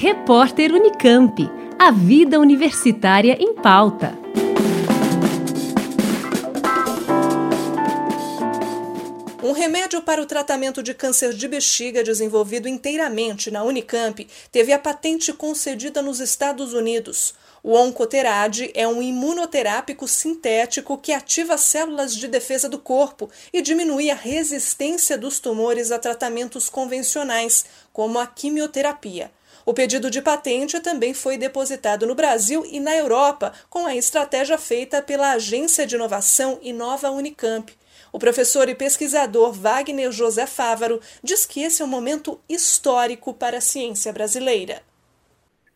Repórter Unicamp. A vida universitária em pauta. Um remédio para o tratamento de câncer de bexiga desenvolvido inteiramente na Unicamp teve a patente concedida nos Estados Unidos. O Oncoterad é um imunoterápico sintético que ativa células de defesa do corpo e diminui a resistência dos tumores a tratamentos convencionais, como a quimioterapia. O pedido de patente também foi depositado no Brasil e na Europa, com a estratégia feita pela Agência de Inovação Inova Unicamp. O professor e pesquisador Wagner José Fávaro diz que esse é um momento histórico para a ciência brasileira.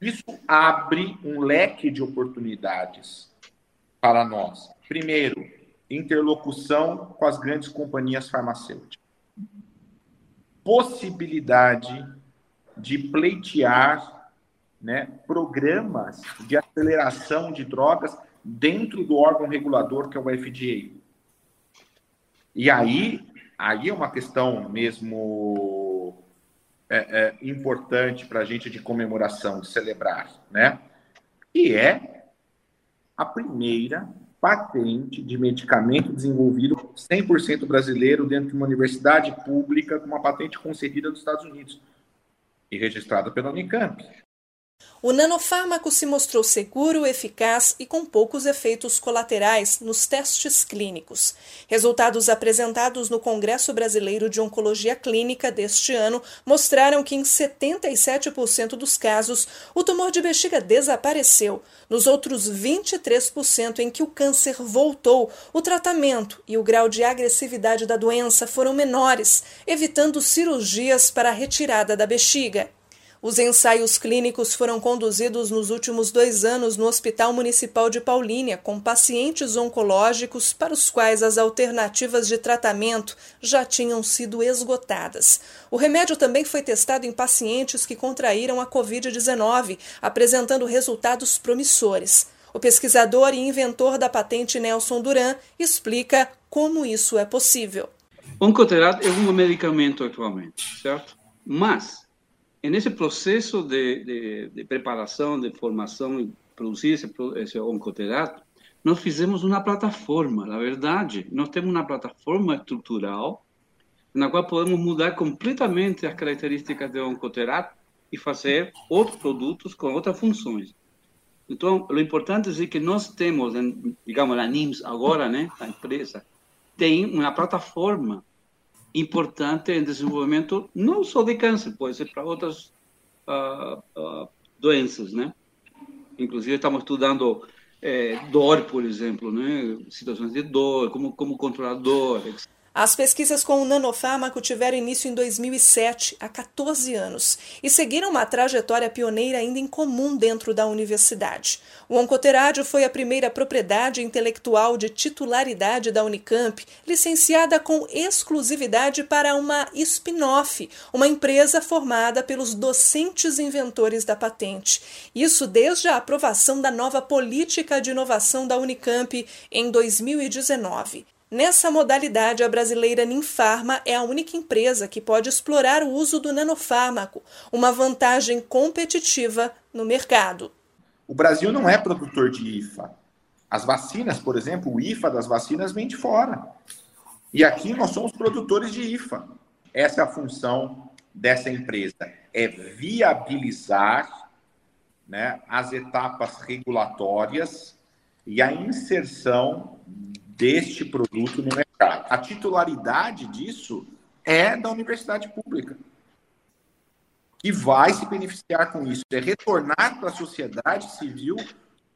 Isso abre um leque de oportunidades para nós. Primeiro, interlocução com as grandes companhias farmacêuticas. Possibilidade de pleitear né, programas de aceleração de drogas dentro do órgão regulador que é o FDA. E aí, aí é uma questão mesmo é, é, importante para a gente de comemoração, de celebrar, né? Que é a primeira patente de medicamento desenvolvido 100% brasileiro dentro de uma universidade pública com uma patente concedida dos Estados Unidos e registrada pela Unicamp. O nanofármaco se mostrou seguro, eficaz e com poucos efeitos colaterais nos testes clínicos. Resultados apresentados no Congresso Brasileiro de Oncologia Clínica deste ano mostraram que em 77% dos casos o tumor de bexiga desapareceu. Nos outros 23% em que o câncer voltou, o tratamento e o grau de agressividade da doença foram menores, evitando cirurgias para a retirada da bexiga. Os ensaios clínicos foram conduzidos nos últimos dois anos no Hospital Municipal de Paulínia, com pacientes oncológicos para os quais as alternativas de tratamento já tinham sido esgotadas. O remédio também foi testado em pacientes que contraíram a Covid-19, apresentando resultados promissores. O pesquisador e inventor da patente Nelson Duran explica como isso é possível. Oncoterapia é um medicamento atualmente, certo? Mas nesse processo de, de, de, preparação, de formação e produzir esse, esse nós fizemos uma plataforma, na verdade, nós temos uma plataforma estrutural na qual podemos mudar completamente as características do oncoterápico e fazer outros produtos com outras funções. Então, o importante é que nós temos, digamos, a NIMS agora, né, a empresa, tem uma plataforma importante em desenvolvimento não só de câncer, pode ser para outras uh, uh, doenças, né? Inclusive estamos estudando é, dor, por exemplo, né? Situações de dor, como como controlar dor, etc. As pesquisas com o nanofármaco tiveram início em 2007, há 14 anos, e seguiram uma trajetória pioneira ainda incomum dentro da universidade. O oncoterádio foi a primeira propriedade intelectual de titularidade da Unicamp, licenciada com exclusividade para uma spin-off, uma empresa formada pelos docentes inventores da patente. Isso desde a aprovação da nova política de inovação da Unicamp em 2019. Nessa modalidade, a brasileira Ninfarma é a única empresa que pode explorar o uso do nanofármaco, uma vantagem competitiva no mercado. O Brasil não é produtor de IFA. As vacinas, por exemplo, o IFA das vacinas vem de fora. E aqui nós somos produtores de IFA. Essa é a função dessa empresa, é viabilizar né, as etapas regulatórias e a inserção deste produto no mercado. A titularidade disso é da universidade pública, que vai se beneficiar com isso, é retornar para a sociedade civil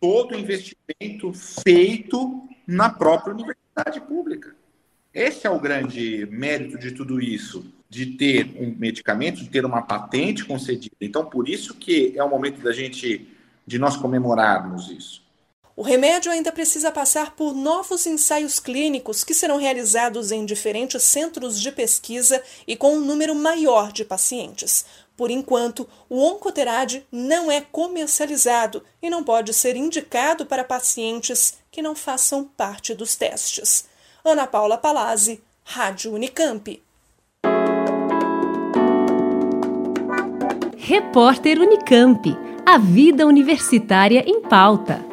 todo o investimento feito na própria universidade pública. Esse é o grande mérito de tudo isso, de ter um medicamento, de ter uma patente concedida. Então, por isso que é o momento da gente, de nós comemorarmos isso. O remédio ainda precisa passar por novos ensaios clínicos que serão realizados em diferentes centros de pesquisa e com um número maior de pacientes. Por enquanto, o Oncoterad não é comercializado e não pode ser indicado para pacientes que não façam parte dos testes. Ana Paula Palazzi, Rádio Unicamp. Repórter Unicamp. A vida universitária em pauta.